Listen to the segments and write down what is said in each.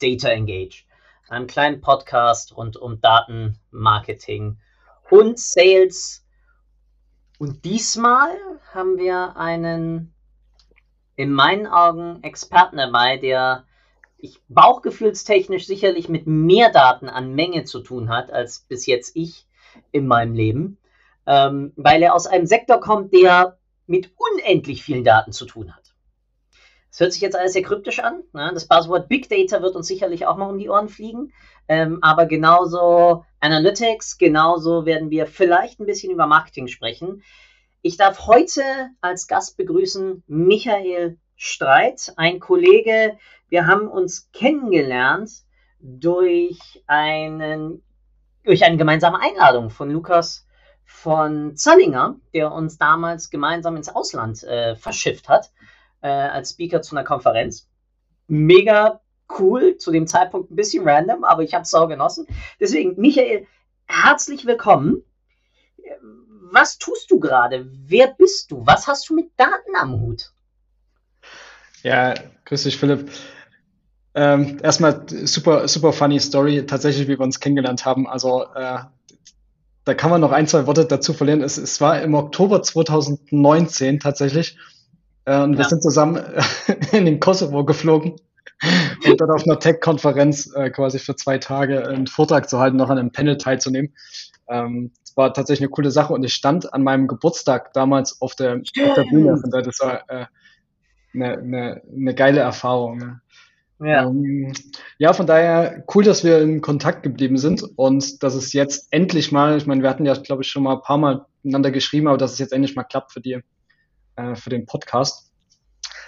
Data Engage, einem kleinen Podcast rund um Datenmarketing und Sales. Und diesmal haben wir einen in meinen Augen Experten dabei, der ich bauchgefühlstechnisch sicherlich mit mehr Daten an Menge zu tun hat als bis jetzt ich in meinem Leben, ähm, weil er aus einem Sektor kommt, der mit unendlich vielen Daten zu tun hat. Es hört sich jetzt alles sehr kryptisch an. Ne? Das Buzzword Big Data wird uns sicherlich auch mal um die Ohren fliegen. Ähm, aber genauso Analytics, genauso werden wir vielleicht ein bisschen über Marketing sprechen. Ich darf heute als Gast begrüßen Michael Streit, ein Kollege. Wir haben uns kennengelernt durch, einen, durch eine gemeinsame Einladung von Lukas von Zallinger, der uns damals gemeinsam ins Ausland äh, verschifft hat, äh, als Speaker zu einer Konferenz. Mega cool, zu dem Zeitpunkt ein bisschen random, aber ich habe es sau genossen. Deswegen, Michael, herzlich willkommen. Was tust du gerade? Wer bist du? Was hast du mit Daten am Hut? Ja, grüß dich, Philipp. Ähm, erstmal super, super funny Story, tatsächlich, wie wir uns kennengelernt haben. Also äh, da kann man noch ein, zwei Worte dazu verlieren. Es, es war im Oktober 2019 tatsächlich. Äh, und ja. wir sind zusammen in den Kosovo geflogen und dort auf einer Tech-Konferenz äh, quasi für zwei Tage einen Vortrag zu halten, noch an einem Panel teilzunehmen. Ähm, das war tatsächlich eine coole Sache und ich stand an meinem Geburtstag damals auf der, auf der Bühne. Und das war äh, eine, eine, eine geile Erfahrung. Ja. Ja. Ähm, ja, von daher cool, dass wir in Kontakt geblieben sind und dass es jetzt endlich mal, ich meine, wir hatten ja, glaube ich, schon mal ein paar Mal miteinander geschrieben, aber dass es jetzt endlich mal klappt für die, äh, für den Podcast.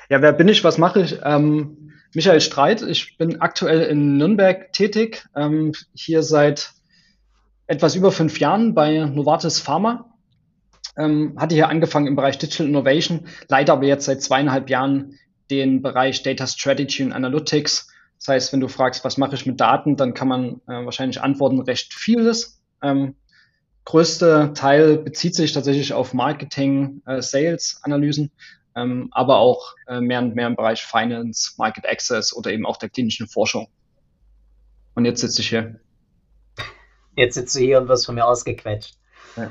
Ja, wer bin ich? Was mache ich? Ähm, Michael Streit. Ich bin aktuell in Nürnberg tätig. Ähm, hier seit etwas über fünf Jahren bei Novartis Pharma. Ähm, hatte hier angefangen im Bereich Digital Innovation, leider aber jetzt seit zweieinhalb Jahren den Bereich Data Strategy und Analytics. Das heißt, wenn du fragst, was mache ich mit Daten, dann kann man äh, wahrscheinlich antworten, recht vieles. Ähm, größte Teil bezieht sich tatsächlich auf Marketing, äh, Sales, Analysen, ähm, aber auch äh, mehr und mehr im Bereich Finance, Market Access oder eben auch der klinischen Forschung. Und jetzt sitze ich hier. Jetzt sitze ich hier und wirst von mir ausgequetscht. Ja.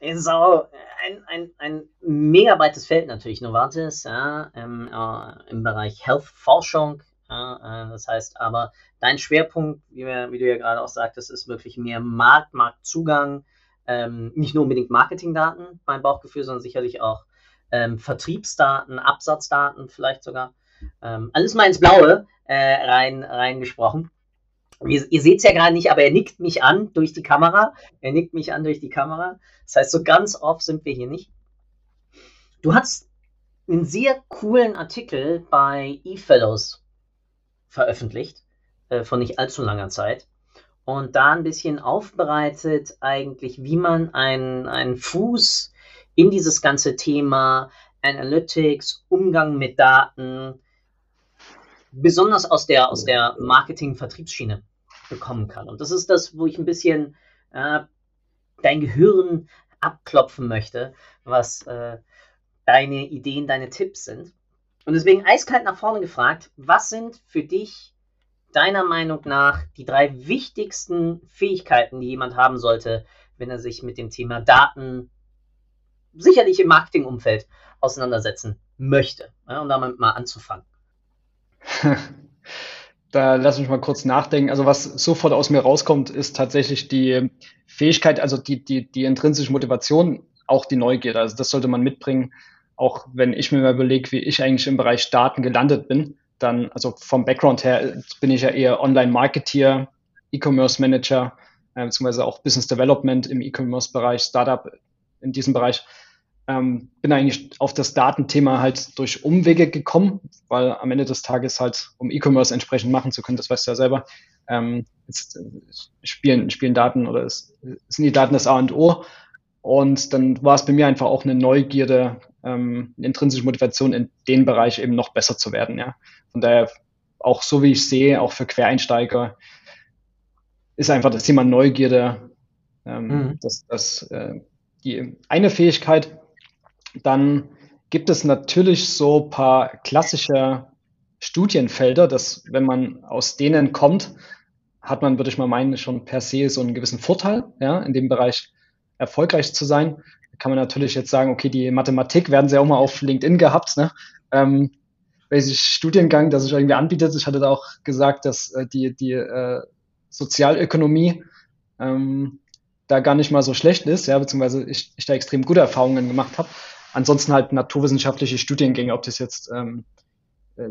Äh, ist auch ein, ein, ein mega breites Feld natürlich, Novartis, ja, im, äh, im Bereich Health-Forschung. Ja, äh, das heißt aber, dein Schwerpunkt, wie, wir, wie, du ja gerade auch sagtest, ist wirklich mehr Markt, Marktzugang, ähm, nicht nur unbedingt Marketingdaten, mein Bauchgefühl, sondern sicherlich auch ähm, Vertriebsdaten, Absatzdaten vielleicht sogar. Ähm, alles mal ins Blaue äh, rein, reingesprochen. Ihr, ihr seht es ja gerade nicht, aber er nickt mich an durch die Kamera. Er nickt mich an durch die Kamera. Das heißt, so ganz oft sind wir hier nicht. Du hast einen sehr coolen Artikel bei eFellows veröffentlicht, äh, von nicht allzu langer Zeit. Und da ein bisschen aufbereitet, eigentlich, wie man einen, einen Fuß in dieses ganze Thema Analytics, Umgang mit Daten, besonders aus der, aus der Marketing-Vertriebsschiene bekommen kann. Und das ist das, wo ich ein bisschen äh, dein Gehirn abklopfen möchte, was äh, deine Ideen, deine Tipps sind. Und deswegen eiskalt nach vorne gefragt, was sind für dich deiner Meinung nach die drei wichtigsten Fähigkeiten, die jemand haben sollte, wenn er sich mit dem Thema Daten sicherlich im Marketingumfeld auseinandersetzen möchte, ja, um damit mal anzufangen? Da lass mich mal kurz nachdenken. Also was sofort aus mir rauskommt, ist tatsächlich die Fähigkeit, also die, die, die intrinsische Motivation, auch die Neugierde. Also das sollte man mitbringen. Auch wenn ich mir mal überlege, wie ich eigentlich im Bereich Daten gelandet bin, dann, also vom Background her bin ich ja eher Online-Marketeer, E-Commerce-Manager, äh, beziehungsweise auch Business Development im E-Commerce-Bereich, Startup in diesem Bereich. ähm, bin eigentlich auf das Datenthema halt durch Umwege gekommen, weil am Ende des Tages halt, um E-Commerce entsprechend machen zu können, das weißt du ja selber, ähm, jetzt, äh, spielen, spielen Daten oder es, sind die Daten das A und O. Und dann war es bei mir einfach auch eine Neugierde, ähm, eine intrinsische Motivation in den Bereich eben noch besser zu werden. Ja. Von daher auch so wie ich sehe, auch für Quereinsteiger, ist einfach das Thema Neugierde, ähm, mhm. das, das, äh, die eine Fähigkeit. Dann gibt es natürlich so paar klassische Studienfelder, dass wenn man aus denen kommt, hat man, würde ich mal meinen, schon per se so einen gewissen Vorteil, ja, in dem Bereich erfolgreich zu sein. Da kann man natürlich jetzt sagen, okay, die Mathematik werden sie auch mal auf LinkedIn gehabt, ne? Ähm, welches Studiengang, das sich irgendwie anbietet. Ich hatte da auch gesagt, dass äh, die, die äh, Sozialökonomie ähm, da gar nicht mal so schlecht ist, ja, beziehungsweise ich, ich da extrem gute Erfahrungen gemacht habe. Ansonsten halt naturwissenschaftliche Studiengänge, ob das jetzt ähm, äh,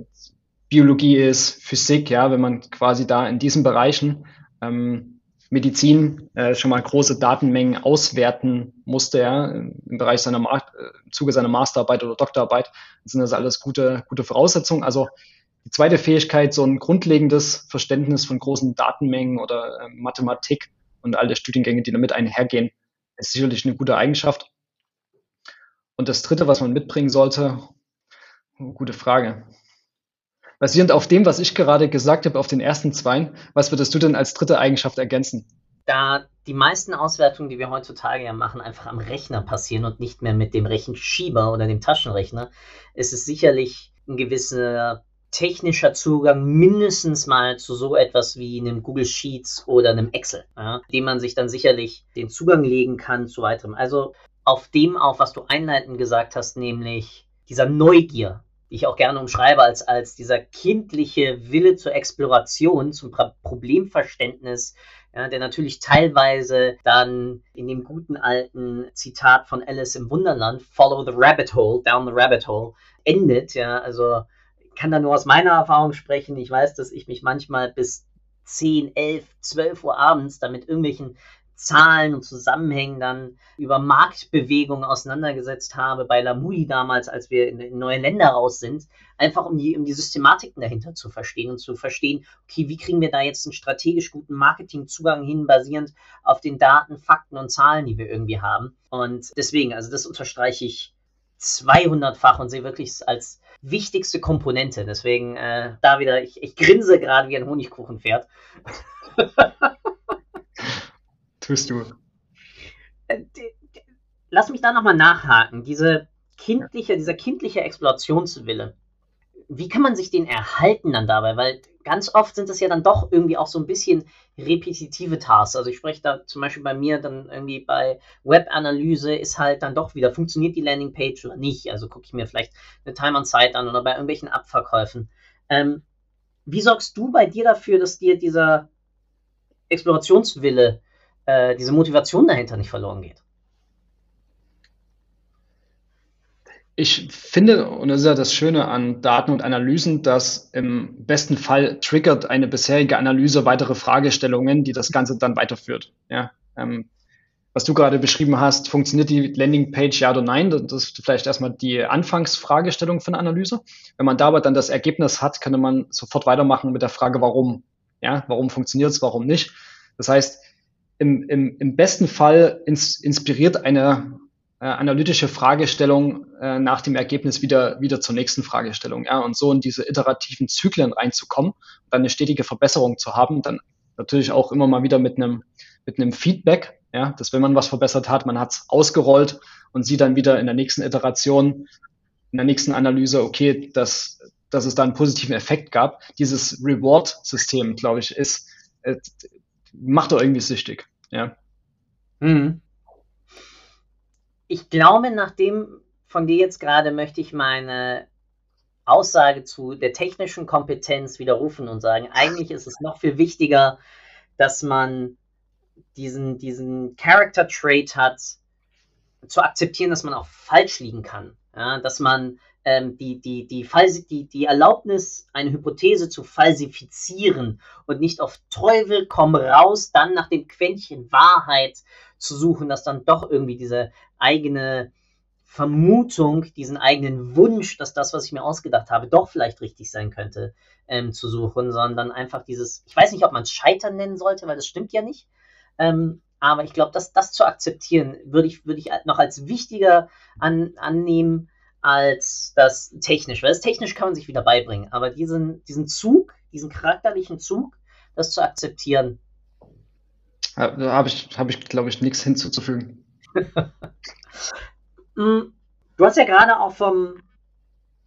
Biologie ist, Physik, ja, wenn man quasi da in diesen Bereichen ähm, Medizin äh, schon mal große Datenmengen auswerten musste, ja, im Bereich seiner Ma äh, im Zuge seiner Masterarbeit oder Doktorarbeit, sind das alles gute, gute Voraussetzungen. Also die zweite Fähigkeit, so ein grundlegendes Verständnis von großen Datenmengen oder äh, Mathematik und alle Studiengänge, die damit einhergehen, ist sicherlich eine gute Eigenschaft. Und das dritte, was man mitbringen sollte, gute Frage. Basierend auf dem, was ich gerade gesagt habe, auf den ersten zwei, was würdest du denn als dritte Eigenschaft ergänzen? Da die meisten Auswertungen, die wir heutzutage ja machen, einfach am Rechner passieren und nicht mehr mit dem Rechenschieber oder dem Taschenrechner, ist es sicherlich ein gewisser technischer Zugang mindestens mal zu so etwas wie einem Google Sheets oder einem Excel, ja, dem man sich dann sicherlich den Zugang legen kann zu weiterem. Also auf dem auf, was du einleitend gesagt hast, nämlich dieser Neugier, die ich auch gerne umschreibe als, als dieser kindliche Wille zur Exploration, zum Problemverständnis, ja, der natürlich teilweise dann in dem guten alten Zitat von Alice im Wunderland, Follow the Rabbit Hole, Down the Rabbit Hole, endet. Ja, also kann da nur aus meiner Erfahrung sprechen. Ich weiß, dass ich mich manchmal bis 10, 11, 12 Uhr abends damit irgendwelchen Zahlen und Zusammenhängen dann über Marktbewegungen auseinandergesetzt habe, bei Lamui damals, als wir in, neue Länder raus sind, einfach um die, um die Systematiken dahinter zu verstehen und zu verstehen, okay, wie kriegen wir da jetzt einen strategisch guten Marketingzugang hin, basierend auf den Daten, Fakten und Zahlen, die wir irgendwie haben. Und deswegen, also das unterstreiche ich 200-fach und sehe wirklich als wichtigste Komponente. Deswegen äh, da wieder, ich, ich grinse gerade wie ein Honigkuchenpferd. Tust du. Äh, lass mich da nochmal nachhaken. Diese kindliche, dieser kindliche Explorationswille, wie kann man sich den erhalten dann dabei? Weil ganz oft sind das ja dann doch irgendwie auch so ein bisschen repetitive Tasks. Also ich spreche da zum Beispiel bei mir dann irgendwie bei Webanalyse ist halt dann doch wieder, funktioniert die Landingpage oder nicht? Also gucke ich mir vielleicht eine Time on Site an oder bei irgendwelchen Abverkäufen. Ähm, wie sorgst du bei dir dafür, dass dir dieser Explorationswille äh, diese Motivation dahinter nicht verloren geht. Ich finde, und das ist ja das Schöne an Daten und Analysen, dass im besten Fall triggert eine bisherige Analyse weitere Fragestellungen, die das Ganze dann weiterführt. Ja, ähm, was du gerade beschrieben hast, funktioniert die Landingpage ja oder nein? Das ist vielleicht erstmal die Anfangsfragestellung von Analyse. Wenn man dabei dann das Ergebnis hat, kann man sofort weitermachen mit der Frage, warum. Ja, warum funktioniert es, warum nicht? Das heißt, im, im, im besten Fall ins, inspiriert eine äh, analytische Fragestellung äh, nach dem Ergebnis wieder, wieder zur nächsten Fragestellung. Ja, und so in diese iterativen Zyklen reinzukommen, dann eine stetige Verbesserung zu haben, dann natürlich auch immer mal wieder mit einem, mit einem Feedback, ja, dass wenn man was verbessert hat, man hat es ausgerollt und sieht dann wieder in der nächsten Iteration, in der nächsten Analyse, okay, dass, dass es da einen positiven Effekt gab. Dieses Reward-System, glaube ich, ist, äh, macht doch irgendwie süchtig. Ja. Mhm. Ich glaube, nach dem von dir jetzt gerade möchte ich meine Aussage zu der technischen Kompetenz widerrufen und sagen, eigentlich ist es noch viel wichtiger, dass man diesen, diesen Character Trait hat, zu akzeptieren, dass man auch falsch liegen kann. Ja, dass man ähm, die, die, die, die, die Erlaubnis, eine Hypothese zu falsifizieren und nicht auf Teufel komm raus, dann nach dem Quäntchen Wahrheit zu suchen, dass dann doch irgendwie diese eigene Vermutung, diesen eigenen Wunsch, dass das, was ich mir ausgedacht habe, doch vielleicht richtig sein könnte, ähm, zu suchen, sondern einfach dieses, ich weiß nicht, ob man es Scheitern nennen sollte, weil das stimmt ja nicht. Ähm, aber ich glaube, dass das zu akzeptieren, würde ich, würde ich noch als wichtiger an, annehmen als das technisch. Weil das technisch kann man sich wieder beibringen. Aber diesen, diesen Zug, diesen charakterlichen Zug, das zu akzeptieren. Da habe ich, hab ich glaube ich, nichts hinzuzufügen. Mm, du hast ja gerade auch vom,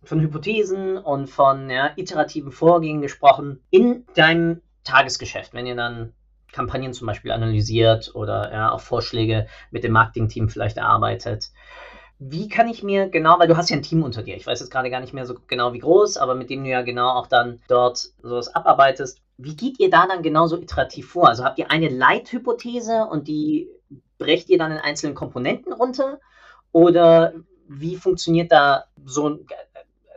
von Hypothesen und von ja, iterativen Vorgängen gesprochen in deinem Tagesgeschäft, wenn ihr dann Kampagnen zum Beispiel analysiert oder ja, auch Vorschläge mit dem Marketingteam vielleicht erarbeitet. Wie kann ich mir genau, weil du hast ja ein Team unter dir, ich weiß jetzt gerade gar nicht mehr so genau wie groß, aber mit dem du ja genau auch dann dort sowas abarbeitest. Wie geht ihr da dann genauso iterativ vor? Also habt ihr eine Leithypothese und die brecht ihr dann in einzelnen Komponenten runter? Oder wie funktioniert da so,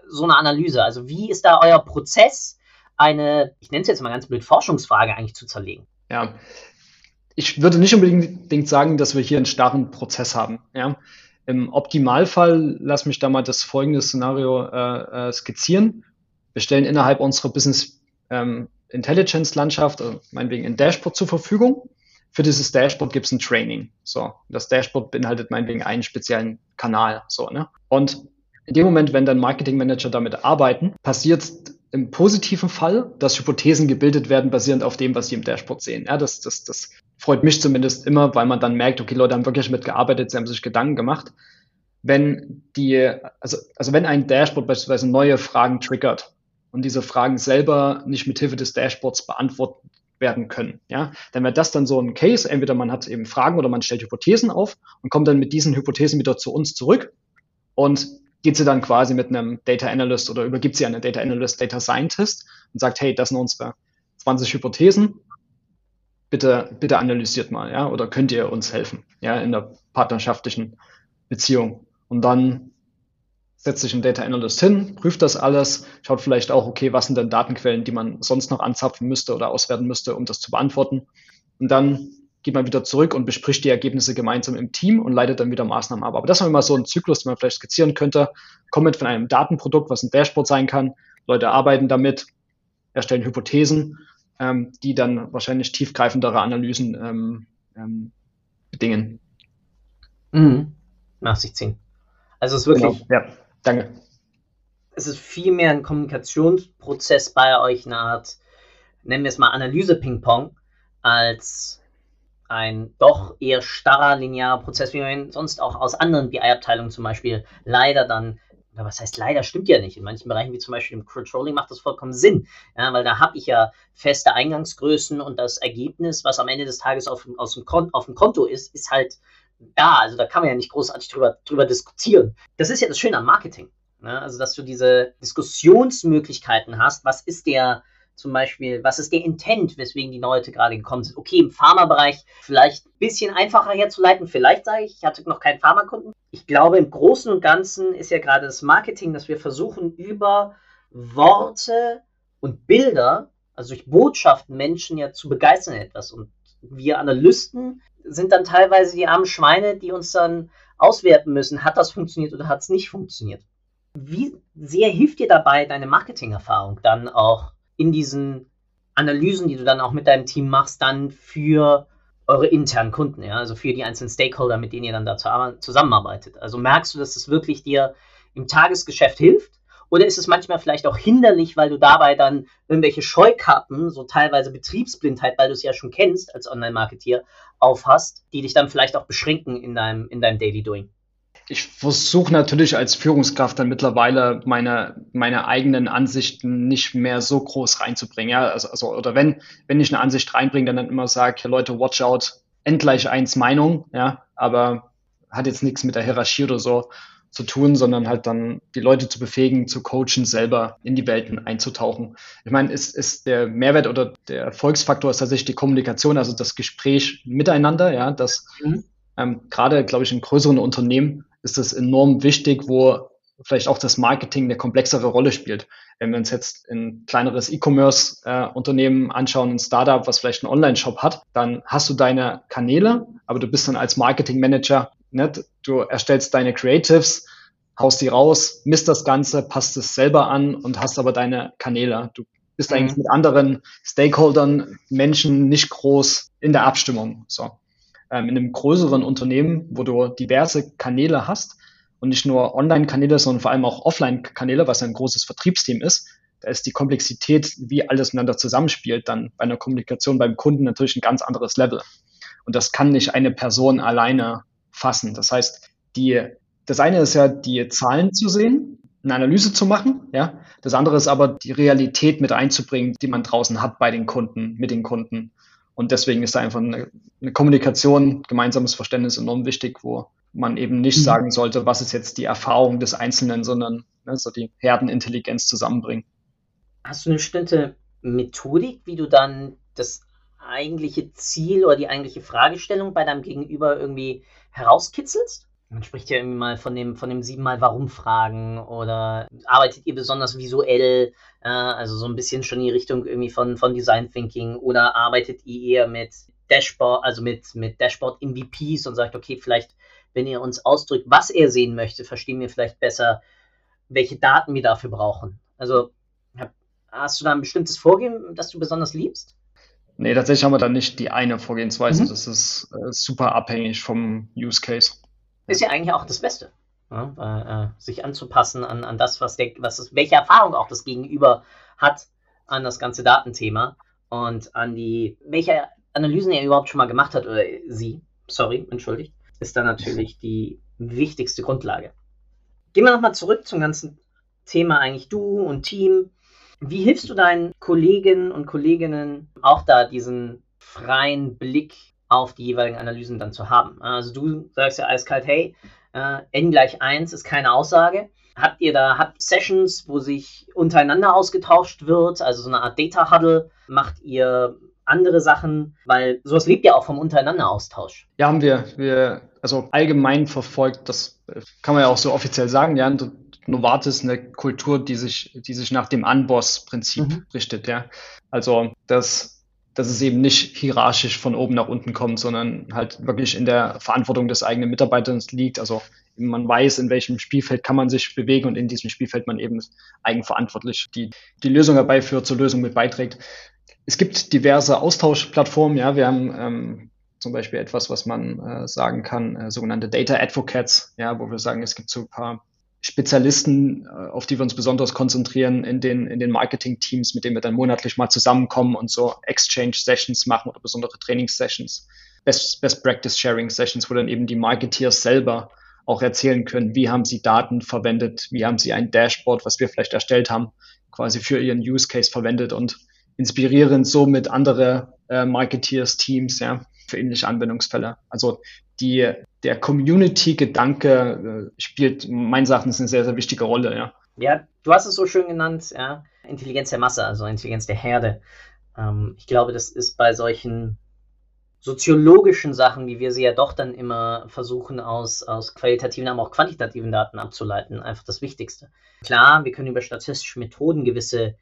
so eine Analyse? Also wie ist da euer Prozess, eine, ich nenne es jetzt mal ganz blöd, Forschungsfrage eigentlich zu zerlegen? Ja, ich würde nicht unbedingt sagen, dass wir hier einen starren Prozess haben. Ja. Im Optimalfall, lass mich da mal das folgende Szenario äh, äh, skizzieren. Wir stellen innerhalb unserer Business ähm, Intelligence Landschaft, äh, meinetwegen ein Dashboard zur Verfügung. Für dieses Dashboard gibt es ein Training. So, das Dashboard beinhaltet meinetwegen einen speziellen Kanal. So, ne? Und in dem Moment, wenn dann Marketing Manager damit arbeiten, passiert im positiven Fall, dass Hypothesen gebildet werden, basierend auf dem, was sie im Dashboard sehen. Ja, das, das, das freut mich zumindest immer, weil man dann merkt, okay, Leute haben wirklich mitgearbeitet, sie haben sich Gedanken gemacht. Wenn die, also, also wenn ein Dashboard beispielsweise neue Fragen triggert und diese Fragen selber nicht mit Hilfe des Dashboards beantwortet werden können, ja, dann wäre das dann so ein Case. Entweder man hat eben Fragen oder man stellt Hypothesen auf und kommt dann mit diesen Hypothesen wieder zu uns zurück und geht sie dann quasi mit einem Data Analyst oder übergibt sie an einen Data Analyst, Data Scientist und sagt, hey, das sind unsere 20 Hypothesen. Bitte, bitte analysiert mal, ja, oder könnt ihr uns helfen, ja, in der partnerschaftlichen Beziehung. Und dann setzt sich ein Data Analyst hin, prüft das alles, schaut vielleicht auch, okay, was sind denn Datenquellen, die man sonst noch anzapfen müsste oder auswerten müsste, um das zu beantworten. Und dann geht man wieder zurück und bespricht die Ergebnisse gemeinsam im Team und leitet dann wieder Maßnahmen ab. Aber das war immer so ein Zyklus, den man vielleicht skizzieren könnte. Kommt von einem Datenprodukt, was ein Dashboard sein kann. Leute arbeiten damit, erstellen Hypothesen, ähm, die dann wahrscheinlich tiefgreifendere Analysen ähm, ähm, bedingen. Mhm. Nach sich ziehen. Also es ist wirklich. Genau. Ja, danke. Es ist vielmehr ein Kommunikationsprozess bei euch, eine Art, nennen wir es mal Analyse-Ping-Pong, als ein doch eher starrer, linearer Prozess, wie man ihn sonst auch aus anderen BI-Abteilungen zum Beispiel leider dann, oder was heißt leider, stimmt ja nicht. In manchen Bereichen, wie zum Beispiel im Controlling, macht das vollkommen Sinn. Ja, weil da habe ich ja feste Eingangsgrößen und das Ergebnis, was am Ende des Tages auf, aus dem Konto, auf dem Konto ist, ist halt da. Also da kann man ja nicht großartig drüber, drüber diskutieren. Das ist ja das Schöne am Marketing. Ne? Also, dass du diese Diskussionsmöglichkeiten hast. Was ist der zum Beispiel, was ist der Intent, weswegen die Leute gerade gekommen sind? Okay, im Pharmabereich vielleicht ein bisschen einfacher herzuleiten. Vielleicht sage ich, ich hatte noch keinen Pharmakunden. Ich glaube, im Großen und Ganzen ist ja gerade das Marketing, dass wir versuchen, über Worte und Bilder, also durch Botschaften, Menschen ja zu begeistern etwas. Und wir Analysten sind dann teilweise die armen Schweine, die uns dann auswerten müssen, hat das funktioniert oder hat es nicht funktioniert. Wie sehr hilft dir dabei deine Marketingerfahrung dann auch in diesen Analysen, die du dann auch mit deinem Team machst, dann für eure internen Kunden, ja, also für die einzelnen Stakeholder, mit denen ihr dann da zusammenarbeitet. Also merkst du, dass das wirklich dir im Tagesgeschäft hilft? Oder ist es manchmal vielleicht auch hinderlich, weil du dabei dann irgendwelche Scheukappen, so teilweise Betriebsblindheit, weil du es ja schon kennst als Online-Marketeer, aufhast, die dich dann vielleicht auch beschränken in deinem, in deinem Daily Doing? Ich versuche natürlich als Führungskraft dann mittlerweile meine, meine eigenen Ansichten nicht mehr so groß reinzubringen. Ja, also, also oder wenn, wenn ich eine Ansicht reinbringe, dann, dann immer sage, Leute, watch out, endgleich eins Meinung, ja, aber hat jetzt nichts mit der Hierarchie oder so zu tun, sondern halt dann die Leute zu befähigen, zu coachen, selber in die Welten einzutauchen. Ich meine, ist, ist der Mehrwert oder der Erfolgsfaktor ist tatsächlich die Kommunikation, also das Gespräch miteinander, ja, das mhm. ähm, gerade, glaube ich, in größeren Unternehmen ist das enorm wichtig, wo vielleicht auch das Marketing eine komplexere Rolle spielt. Wenn wir uns jetzt ein kleineres E-Commerce-Unternehmen äh, anschauen, ein Startup, was vielleicht einen Online-Shop hat, dann hast du deine Kanäle, aber du bist dann als Marketing-Manager ne, du erstellst deine Creatives, haust die raus, misst das Ganze, passt es selber an und hast aber deine Kanäle. Du bist mhm. eigentlich mit anderen Stakeholdern, Menschen nicht groß in der Abstimmung. So. Ähm, in einem größeren Unternehmen, wo du diverse Kanäle hast und nicht nur Online-Kanäle, sondern vor allem auch Offline-Kanäle, was ein großes Vertriebsteam ist, da ist die Komplexität, wie alles miteinander zusammenspielt, dann bei einer Kommunikation beim Kunden natürlich ein ganz anderes Level. Und das kann nicht eine Person alleine fassen. Das heißt, die, das eine ist ja, die Zahlen zu sehen, eine Analyse zu machen, ja. Das andere ist aber, die Realität mit einzubringen, die man draußen hat bei den Kunden, mit den Kunden. Und deswegen ist da einfach eine, eine Kommunikation, gemeinsames Verständnis enorm wichtig, wo man eben nicht mhm. sagen sollte, was ist jetzt die Erfahrung des Einzelnen, sondern ne, so die Herdenintelligenz zusammenbringen. Hast du eine bestimmte Methodik, wie du dann das eigentliche Ziel oder die eigentliche Fragestellung bei deinem Gegenüber irgendwie herauskitzelst? Man spricht ja irgendwie mal von dem, von dem siebenmal Warum-Fragen oder arbeitet ihr besonders visuell, äh, also so ein bisschen schon in die Richtung irgendwie von, von Design Thinking oder arbeitet ihr eher mit Dashboard, also mit, mit Dashboard-MVPs und sagt, okay, vielleicht, wenn ihr uns ausdrückt, was er sehen möchte, verstehen wir vielleicht besser, welche Daten wir dafür brauchen. Also Hast du da ein bestimmtes Vorgehen, das du besonders liebst? Nee, tatsächlich haben wir da nicht die eine Vorgehensweise. Mhm. Das ist äh, super abhängig vom Use Case. Ist ja eigentlich auch das Beste. Ja, äh, sich anzupassen an, an das, was der, was ist, welche Erfahrung auch das Gegenüber hat an das ganze Datenthema und an die, welche Analysen er überhaupt schon mal gemacht hat oder sie, sorry, entschuldigt, ist dann natürlich die wichtigste Grundlage. Gehen wir nochmal zurück zum ganzen Thema eigentlich du und Team. Wie hilfst du deinen Kollegen und Kolleginnen auch da diesen freien Blick auf die jeweiligen Analysen dann zu haben? Also du sagst ja eiskalt, hey, äh, n gleich 1 ist keine Aussage. Habt ihr da habt Sessions, wo sich untereinander ausgetauscht wird, also so eine Art Data Huddle? Macht ihr andere Sachen? Weil sowas lebt ja auch vom untereinander Austausch. Ja, haben wir. Wir also allgemein verfolgt, das kann man ja auch so offiziell sagen, ja, Novartis eine Kultur, die sich, die sich nach dem Unboss-Prinzip mhm. richtet, ja. Also, dass, dass es eben nicht hierarchisch von oben nach unten kommt, sondern halt wirklich in der Verantwortung des eigenen Mitarbeiters liegt. Also, man weiß, in welchem Spielfeld kann man sich bewegen und in diesem Spielfeld man eben eigenverantwortlich die, die Lösung herbeiführt, zur Lösung mit beiträgt. Es gibt diverse Austauschplattformen, ja. Wir haben, ähm, zum Beispiel etwas, was man äh, sagen kann, äh, sogenannte Data Advocates, ja, wo wir sagen, es gibt so ein paar Spezialisten, äh, auf die wir uns besonders konzentrieren in den, in den Marketing-Teams, mit denen wir dann monatlich mal zusammenkommen und so Exchange-Sessions machen oder besondere Trainings-Sessions, Best, Best wo dann eben die Marketeers selber auch erzählen können, wie haben sie Daten verwendet, wie haben sie ein Dashboard, was wir vielleicht erstellt haben, quasi für ihren Use Case verwendet und inspirieren somit andere äh, Marketeers, Teams, ja, für ähnliche Anwendungsfälle. Also die, der Community-Gedanke äh, spielt meines Erachtens eine sehr, sehr wichtige Rolle, ja. Ja, du hast es so schön genannt, ja, Intelligenz der Masse, also Intelligenz der Herde. Ähm, ich glaube, das ist bei solchen soziologischen Sachen, wie wir sie ja doch dann immer versuchen, aus, aus qualitativen, aber auch quantitativen Daten abzuleiten, einfach das Wichtigste. Klar, wir können über statistische Methoden gewisse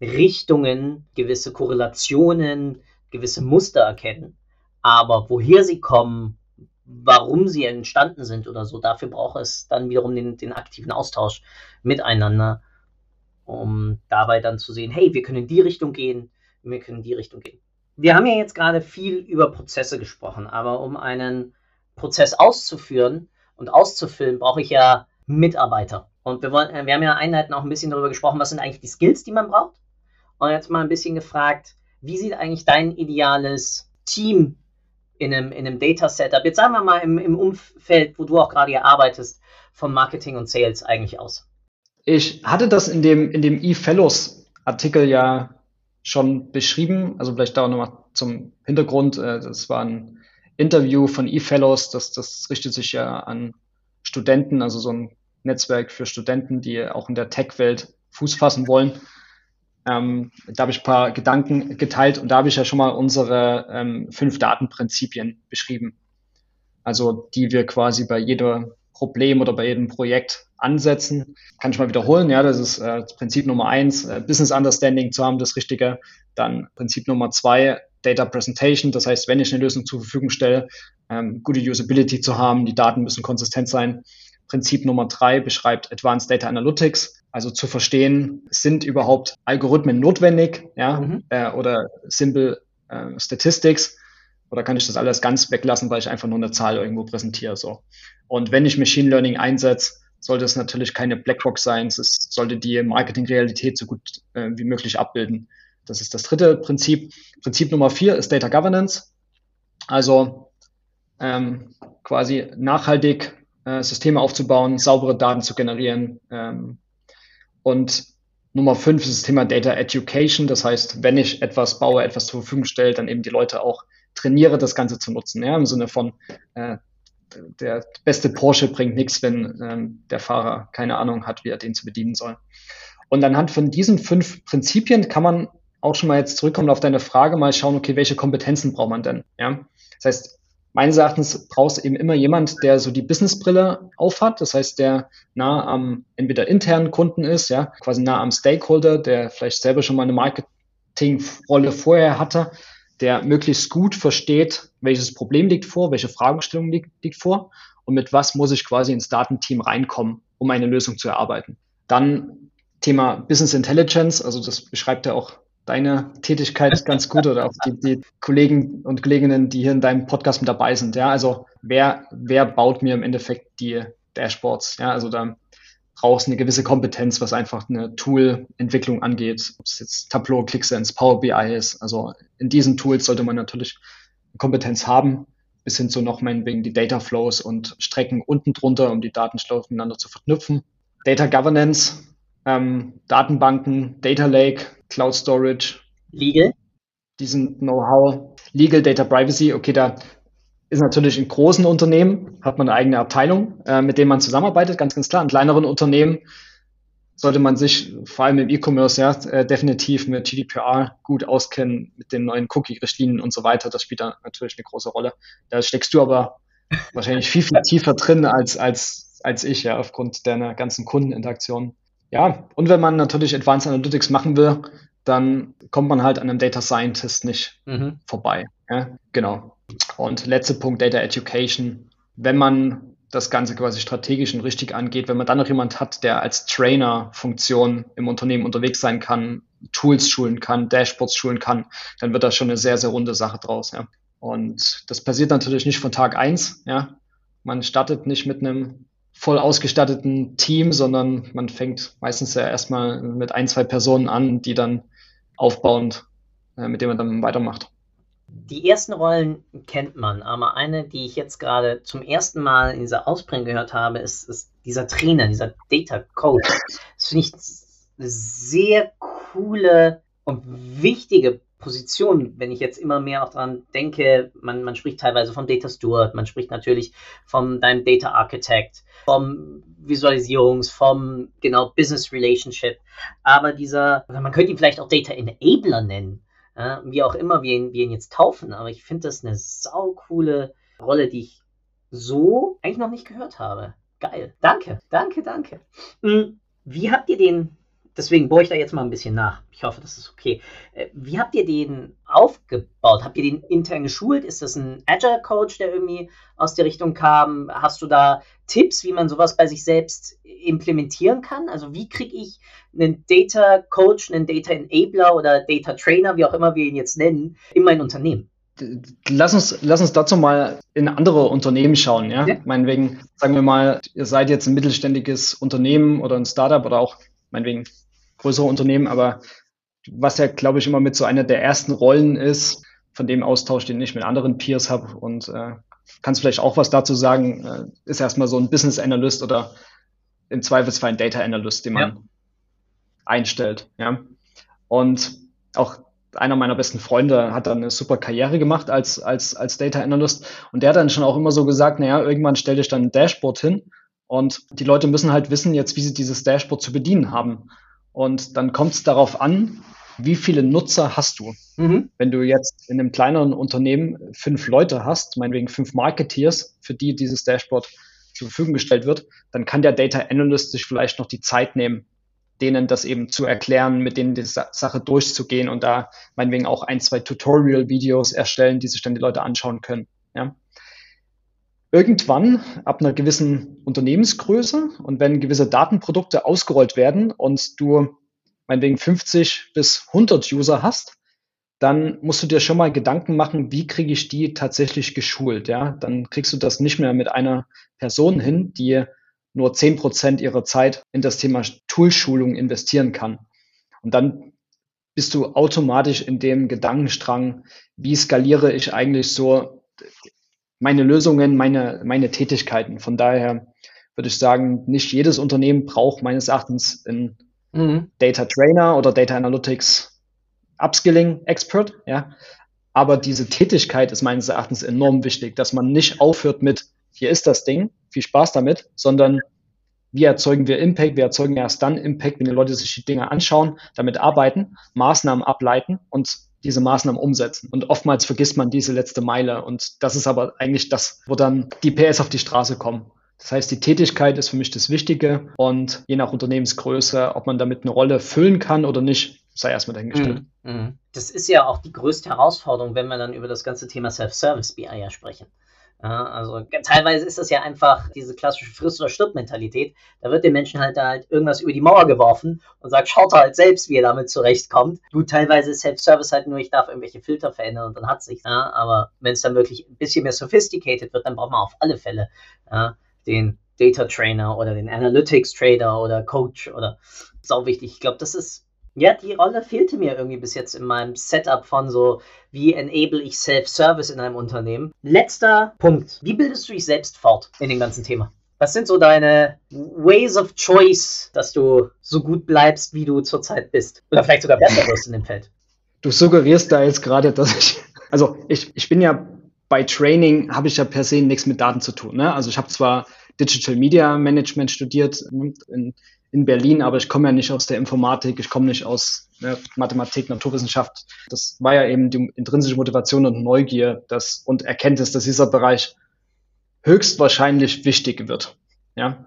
Richtungen, gewisse Korrelationen, gewisse Muster erkennen, aber woher sie kommen, warum sie entstanden sind oder so. Dafür braucht es dann wiederum den, den aktiven Austausch miteinander, um dabei dann zu sehen, hey, wir können in die Richtung gehen, wir können in die Richtung gehen. Wir haben ja jetzt gerade viel über Prozesse gesprochen, aber um einen Prozess auszuführen und auszufüllen, brauche ich ja Mitarbeiter. Und wir, wollen, wir haben ja einleitend auch ein bisschen darüber gesprochen, was sind eigentlich die Skills, die man braucht. Und jetzt mal ein bisschen gefragt, wie sieht eigentlich dein ideales Team in einem, in einem Data Setup, jetzt sagen wir mal im, im Umfeld, wo du auch gerade hier arbeitest, von Marketing und Sales eigentlich aus? Ich hatte das in dem, in dem eFellows-Artikel ja schon beschrieben. Also vielleicht da nochmal zum Hintergrund. Äh, das war ein Interview von eFellows. Das, das richtet sich ja an Studenten, also so ein Netzwerk für Studenten, die auch in der Tech-Welt Fuß fassen wollen. Ähm, da habe ich ein paar Gedanken geteilt und da habe ich ja schon mal unsere ähm, fünf Datenprinzipien beschrieben. Also die wir quasi bei jedem Problem oder bei jedem Projekt ansetzen. Kann ich mal wiederholen. Ja, das ist äh, Prinzip Nummer eins, äh, Business Understanding zu haben, das Richtige. Dann Prinzip Nummer zwei, Data Presentation. Das heißt, wenn ich eine Lösung zur Verfügung stelle, ähm, gute Usability zu haben, die Daten müssen konsistent sein. Prinzip Nummer drei beschreibt Advanced Data Analytics, also zu verstehen, sind überhaupt Algorithmen notwendig, ja, mhm. äh, oder Simple äh, Statistics, oder kann ich das alles ganz weglassen, weil ich einfach nur eine Zahl irgendwo präsentiere, so. Und wenn ich Machine Learning einsetze, sollte es natürlich keine Blackbox sein, es sollte die Marketing-Realität so gut äh, wie möglich abbilden. Das ist das dritte Prinzip. Prinzip Nummer vier ist Data Governance. Also ähm, quasi nachhaltig äh, Systeme aufzubauen, saubere Daten zu generieren. Ähm, und Nummer fünf ist das Thema Data Education. Das heißt, wenn ich etwas baue, etwas zur Verfügung stelle, dann eben die Leute auch trainiere, das Ganze zu nutzen. Ja, Im Sinne von, äh, der beste Porsche bringt nichts, wenn ähm, der Fahrer keine Ahnung hat, wie er den zu bedienen soll. Und anhand von diesen fünf Prinzipien kann man auch schon mal jetzt zurückkommen auf deine Frage, mal schauen, okay, welche Kompetenzen braucht man denn? Ja? Das heißt, meines Erachtens brauchst eben immer jemand, der so die Businessbrille aufhat, das heißt, der nah am entweder internen Kunden ist, ja, quasi nah am Stakeholder, der vielleicht selber schon mal eine Marketingrolle vorher hatte, der möglichst gut versteht, welches Problem liegt vor, welche Fragestellung liegt, liegt vor und mit was muss ich quasi ins Datenteam reinkommen, um eine Lösung zu erarbeiten. Dann Thema Business Intelligence, also das beschreibt ja auch deine Tätigkeit ganz gut oder auch die, die, Kollegen und Kolleginnen, die hier in deinem Podcast mit dabei sind. Ja, also wer, wer baut mir im Endeffekt die Dashboards? Ja, also da brauchst du eine gewisse Kompetenz, was einfach eine Tool-Entwicklung angeht. Ob es jetzt Tableau, ClickSense, Power BI ist. Also in diesen Tools sollte man natürlich Kompetenz haben, bis hin zu noch meinetwegen die Data Flows und Strecken unten drunter, um die Daten schlau miteinander zu verknüpfen. Data Governance, ähm, Datenbanken, Data Lake, Cloud Storage. Legal. Diesen Know-how. Legal Data Privacy, okay, da ist natürlich in großen Unternehmen, hat man eine eigene Abteilung, äh, mit denen man zusammenarbeitet, ganz, ganz klar. In kleineren Unternehmen sollte man sich vor allem im E-Commerce ja äh, definitiv mit GDPR gut auskennen, mit den neuen Cookie-Richtlinien und so weiter. Das spielt da natürlich eine große Rolle. Da steckst du aber wahrscheinlich viel, viel tiefer drin als, als, als ich, ja, aufgrund deiner ganzen Kundeninteraktion. Ja, und wenn man natürlich Advanced Analytics machen will, dann kommt man halt an einem Data Scientist nicht mhm. vorbei. Ja, genau. Und letzter Punkt, Data Education. Wenn man das Ganze quasi strategisch und richtig angeht, wenn man dann noch jemand hat, der als Trainer-Funktion im Unternehmen unterwegs sein kann, Tools schulen kann, Dashboards schulen kann, dann wird das schon eine sehr, sehr runde Sache draus. Ja. Und das passiert natürlich nicht von Tag eins. Ja. Man startet nicht mit einem voll ausgestatteten Team, sondern man fängt meistens ja erstmal mit ein, zwei Personen an, die dann aufbauend, äh, mit denen man dann weitermacht. Die ersten Rollen kennt man, aber eine, die ich jetzt gerade zum ersten Mal in dieser Ausprägung gehört habe, ist, ist dieser Trainer, dieser Data Coach. Das finde ich eine sehr coole und wichtige Position, wenn ich jetzt immer mehr auch daran denke, man, man spricht teilweise vom Data Steward, man spricht natürlich von deinem Data Architect, vom Visualisierungs-, vom genau Business Relationship, aber dieser, man könnte ihn vielleicht auch Data Enabler nennen, ja, wie auch immer wir ihn, wir ihn jetzt taufen, aber ich finde das eine saukoole Rolle, die ich so eigentlich noch nicht gehört habe. Geil. Danke, danke, danke. Hm, wie habt ihr den deswegen bohre ich da jetzt mal ein bisschen nach. Ich hoffe, das ist okay. Äh, wie habt ihr den aufgebaut? Habt ihr den intern geschult? Ist das ein Agile Coach, der irgendwie aus der Richtung kam? Hast du da Tipps, wie man sowas bei sich selbst implementieren kann? Also wie kriege ich einen Data Coach, einen Data Enabler oder Data Trainer, wie auch immer wir ihn jetzt nennen, in mein Unternehmen? Lass uns, lass uns dazu mal in andere Unternehmen schauen. Ja? ja. Meinetwegen, sagen wir mal, ihr seid jetzt ein mittelständiges Unternehmen oder ein Startup oder auch meinetwegen größere Unternehmen, aber was ja, glaube ich, immer mit so einer der ersten Rollen ist, von dem Austausch, den ich mit anderen Peers habe und äh, kannst vielleicht auch was dazu sagen, äh, ist erstmal so ein Business Analyst oder im Zweifelsfall ein Data Analyst, den man ja. einstellt. Ja. Und auch einer meiner besten Freunde hat dann eine super Karriere gemacht als, als, als Data Analyst und der hat dann schon auch immer so gesagt, naja, irgendwann stell dich dann ein Dashboard hin und die Leute müssen halt wissen jetzt, wie sie dieses Dashboard zu bedienen haben. Und dann kommt es darauf an, wie viele Nutzer hast du? Mhm. Wenn du jetzt in einem kleineren Unternehmen fünf Leute hast, meinetwegen fünf Marketeers, für die dieses Dashboard zur Verfügung gestellt wird, dann kann der Data Analyst sich vielleicht noch die Zeit nehmen, denen das eben zu erklären, mit denen die Sache durchzugehen und da meinetwegen auch ein, zwei Tutorial-Videos erstellen, die sich dann die Leute anschauen können. Ja. Irgendwann, ab einer gewissen Unternehmensgröße und wenn gewisse Datenprodukte ausgerollt werden und du meinetwegen 50 bis 100 User hast, dann musst du dir schon mal Gedanken machen, wie kriege ich die tatsächlich geschult, ja? Dann kriegst du das nicht mehr mit einer Person hin, die nur zehn Prozent ihrer Zeit in das Thema Toolschulung investieren kann. Und dann bist du automatisch in dem Gedankenstrang, wie skaliere ich eigentlich so meine Lösungen, meine, meine Tätigkeiten. Von daher würde ich sagen, nicht jedes Unternehmen braucht meines Erachtens einen mhm. Data Trainer oder Data Analytics Upskilling Expert, ja. Aber diese Tätigkeit ist meines Erachtens enorm wichtig, dass man nicht aufhört mit, hier ist das Ding, viel Spaß damit, sondern wie erzeugen wir Impact? Wir erzeugen erst dann Impact, wenn die Leute sich die Dinge anschauen, damit arbeiten, Maßnahmen ableiten und diese Maßnahmen umsetzen. Und oftmals vergisst man diese letzte Meile. Und das ist aber eigentlich das, wo dann die PS auf die Straße kommen. Das heißt, die Tätigkeit ist für mich das Wichtige und je nach Unternehmensgröße, ob man damit eine Rolle füllen kann oder nicht, sei erstmal dahingestellt. Mm, mm. Das ist ja auch die größte Herausforderung, wenn wir dann über das ganze Thema Self-Service BI ja sprechen. Ja, also teilweise ist das ja einfach diese klassische Friss- oder Stirb-Mentalität. Da wird den Menschen halt da halt irgendwas über die Mauer geworfen und sagt, schaut halt selbst, wie er damit zurechtkommt. Gut, teilweise ist Self-Service halt nur, ich darf irgendwelche Filter verändern und dann hat sich. Ja, aber wenn es dann wirklich ein bisschen mehr sophisticated wird, dann braucht man auf alle Fälle ja, den Data Trainer oder den Analytics Trader oder Coach oder auch wichtig. Ich glaube, das ist ja, die Rolle fehlte mir irgendwie bis jetzt in meinem Setup von so, wie enable ich Self-Service in einem Unternehmen. Letzter Punkt. Wie bildest du dich selbst fort in dem ganzen Thema? Was sind so deine Ways of Choice, dass du so gut bleibst, wie du zurzeit bist? Oder vielleicht sogar besser wirst in dem Feld? Du suggerierst da jetzt gerade, dass ich, also ich, ich bin ja bei Training, habe ich ja per se nichts mit Daten zu tun. Ne? Also ich habe zwar Digital Media Management studiert in, in Berlin, aber ich komme ja nicht aus der Informatik, ich komme nicht aus ne, Mathematik, Naturwissenschaft. Das war ja eben die intrinsische Motivation und Neugier das, und Erkenntnis, dass dieser Bereich höchstwahrscheinlich wichtig wird. Ja,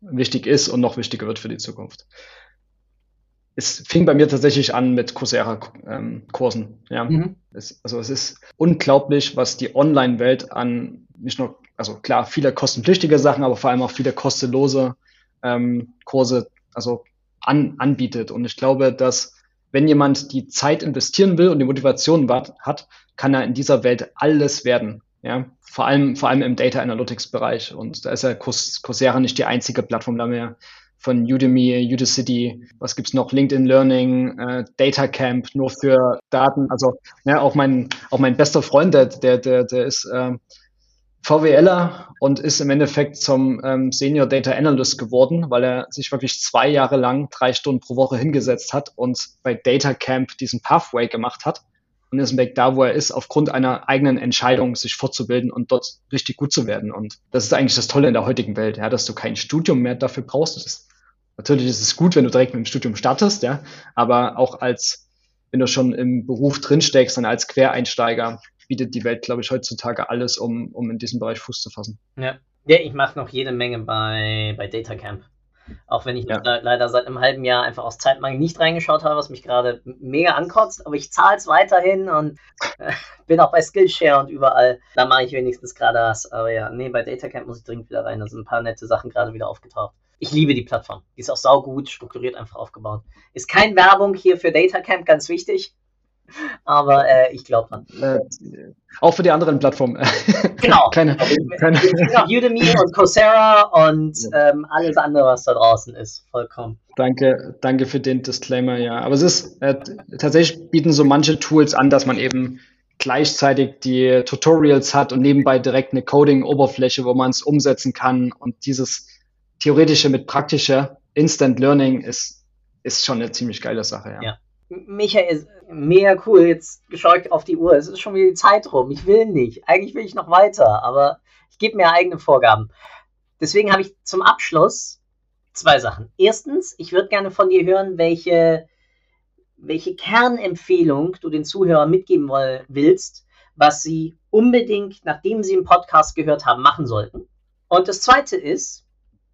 wichtig ist und noch wichtiger wird für die Zukunft. Es fing bei mir tatsächlich an mit Coursera-Kursen. Ähm, ja. Mhm. Es, also es ist unglaublich, was die Online-Welt an nicht nur, also klar, viele kostenpflichtige Sachen, aber vor allem auch viele kostenlose ähm, Kurse also an, anbietet. Und ich glaube, dass wenn jemand die Zeit investieren will und die Motivation hat, kann er in dieser Welt alles werden. Ja, vor allem, vor allem im Data Analytics Bereich. Und da ist ja Coursera nicht die einzige Plattform, da mehr von Udemy, Udacity, was gibt's noch, LinkedIn Learning, äh, Data Camp, nur für Daten. Also ja, auch mein, auch mein bester Freund, der, der, der, der ist äh, VWLer und ist im Endeffekt zum ähm, Senior Data Analyst geworden, weil er sich wirklich zwei Jahre lang drei Stunden pro Woche hingesetzt hat und bei Data Camp diesen Pathway gemacht hat und ist Weg da, wo er ist, aufgrund einer eigenen Entscheidung, sich fortzubilden und dort richtig gut zu werden. Und das ist eigentlich das Tolle in der heutigen Welt, ja, dass du kein Studium mehr dafür brauchst. Ist, natürlich ist es gut, wenn du direkt mit dem Studium startest, ja, aber auch als wenn du schon im Beruf drinsteckst, dann als Quereinsteiger bietet die Welt, glaube ich, heutzutage alles, um, um in diesem Bereich Fuß zu fassen. Ja, ja ich mache noch jede Menge bei, bei Data Camp. Auch wenn ich ja. leider seit einem halben Jahr einfach aus Zeitmangel nicht reingeschaut habe, was mich gerade mega ankotzt, aber ich zahle es weiterhin und äh, bin auch bei Skillshare und überall. Da mache ich wenigstens gerade was. Aber ja, nee, bei Datacamp muss ich dringend wieder rein. Da sind ein paar nette Sachen gerade wieder aufgetaucht. Ich liebe die Plattform. Die ist auch saugut, strukturiert einfach aufgebaut. Ist kein Werbung hier für Datacamp, ganz wichtig. Aber äh, ich glaube dran. Äh, auch für die anderen Plattformen. Genau. keine, keine. Auch Udemy und Coursera und ähm, alles andere, was da draußen ist. Vollkommen. Danke, danke für den Disclaimer, ja. Aber es ist, äh, tatsächlich bieten so manche Tools an, dass man eben gleichzeitig die Tutorials hat und nebenbei direkt eine Coding-Oberfläche, wo man es umsetzen kann. Und dieses theoretische mit praktischer Instant Learning ist, ist schon eine ziemlich geile Sache, ja. ja. Michael, mega cool. Jetzt schaue ich auf die Uhr. Es ist schon wieder die Zeit rum. Ich will nicht. Eigentlich will ich noch weiter, aber ich gebe mir eigene Vorgaben. Deswegen habe ich zum Abschluss zwei Sachen. Erstens, ich würde gerne von dir hören, welche, welche Kernempfehlung du den Zuhörern mitgeben willst, was sie unbedingt, nachdem sie im Podcast gehört haben, machen sollten. Und das zweite ist,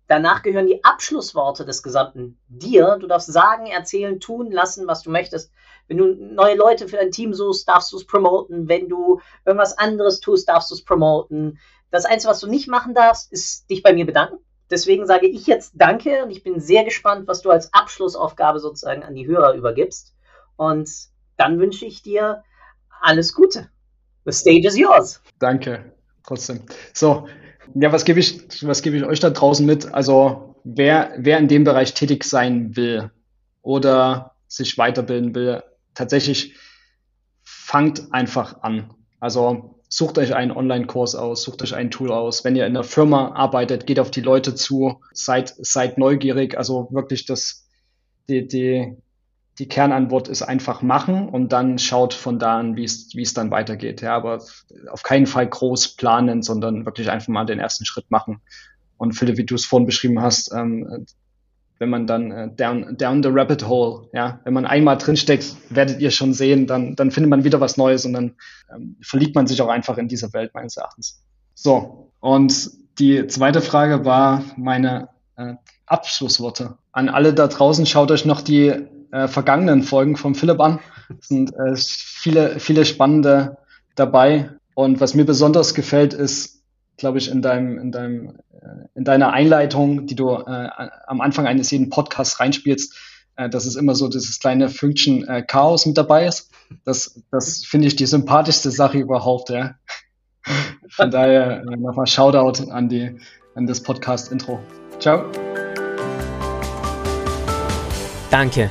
danach gehören die Abschlussworte des Gesamten dir. Du darfst sagen, erzählen, tun, lassen, was du möchtest. Wenn du neue Leute für dein Team suchst, darfst du es promoten. Wenn du irgendwas anderes tust, darfst du es promoten. Das Einzige, was du nicht machen darfst, ist dich bei mir bedanken. Deswegen sage ich jetzt Danke und ich bin sehr gespannt, was du als Abschlussaufgabe sozusagen an die Hörer übergibst. Und dann wünsche ich dir alles Gute. The stage is yours. Danke, trotzdem. So, ja, was gebe ich, was gebe ich euch da draußen mit? Also, wer, wer in dem Bereich tätig sein will oder sich weiterbilden will, tatsächlich fangt einfach an. Also sucht euch einen Online-Kurs aus, sucht euch ein Tool aus. Wenn ihr in der Firma arbeitet, geht auf die Leute zu, seid, seid neugierig. Also wirklich das, die, die, die Kernantwort ist einfach machen und dann schaut von da an, wie es, wie es dann weitergeht. Ja, aber auf keinen Fall groß planen, sondern wirklich einfach mal den ersten Schritt machen. Und Philipp, wie du es vorhin beschrieben hast, ähm, wenn man dann äh, down, down the rabbit hole, ja, wenn man einmal drinsteckt, werdet ihr schon sehen, dann, dann findet man wieder was Neues und dann ähm, verliebt man sich auch einfach in diese Welt meines Erachtens. So, und die zweite Frage war meine äh, Abschlussworte. An alle da draußen, schaut euch noch die äh, vergangenen Folgen von Philipp an. Es sind äh, viele, viele spannende dabei. Und was mir besonders gefällt, ist, glaube ich, in deinem, in deinem, äh, in deiner Einleitung, die du äh, am Anfang eines jeden Podcasts reinspielst, äh, dass es immer so dieses kleine Fünkchen äh, Chaos mit dabei ist. Das, das finde ich die sympathischste Sache überhaupt, ja. Von daher äh, nochmal Shoutout an die, an das Podcast-Intro. Ciao. Danke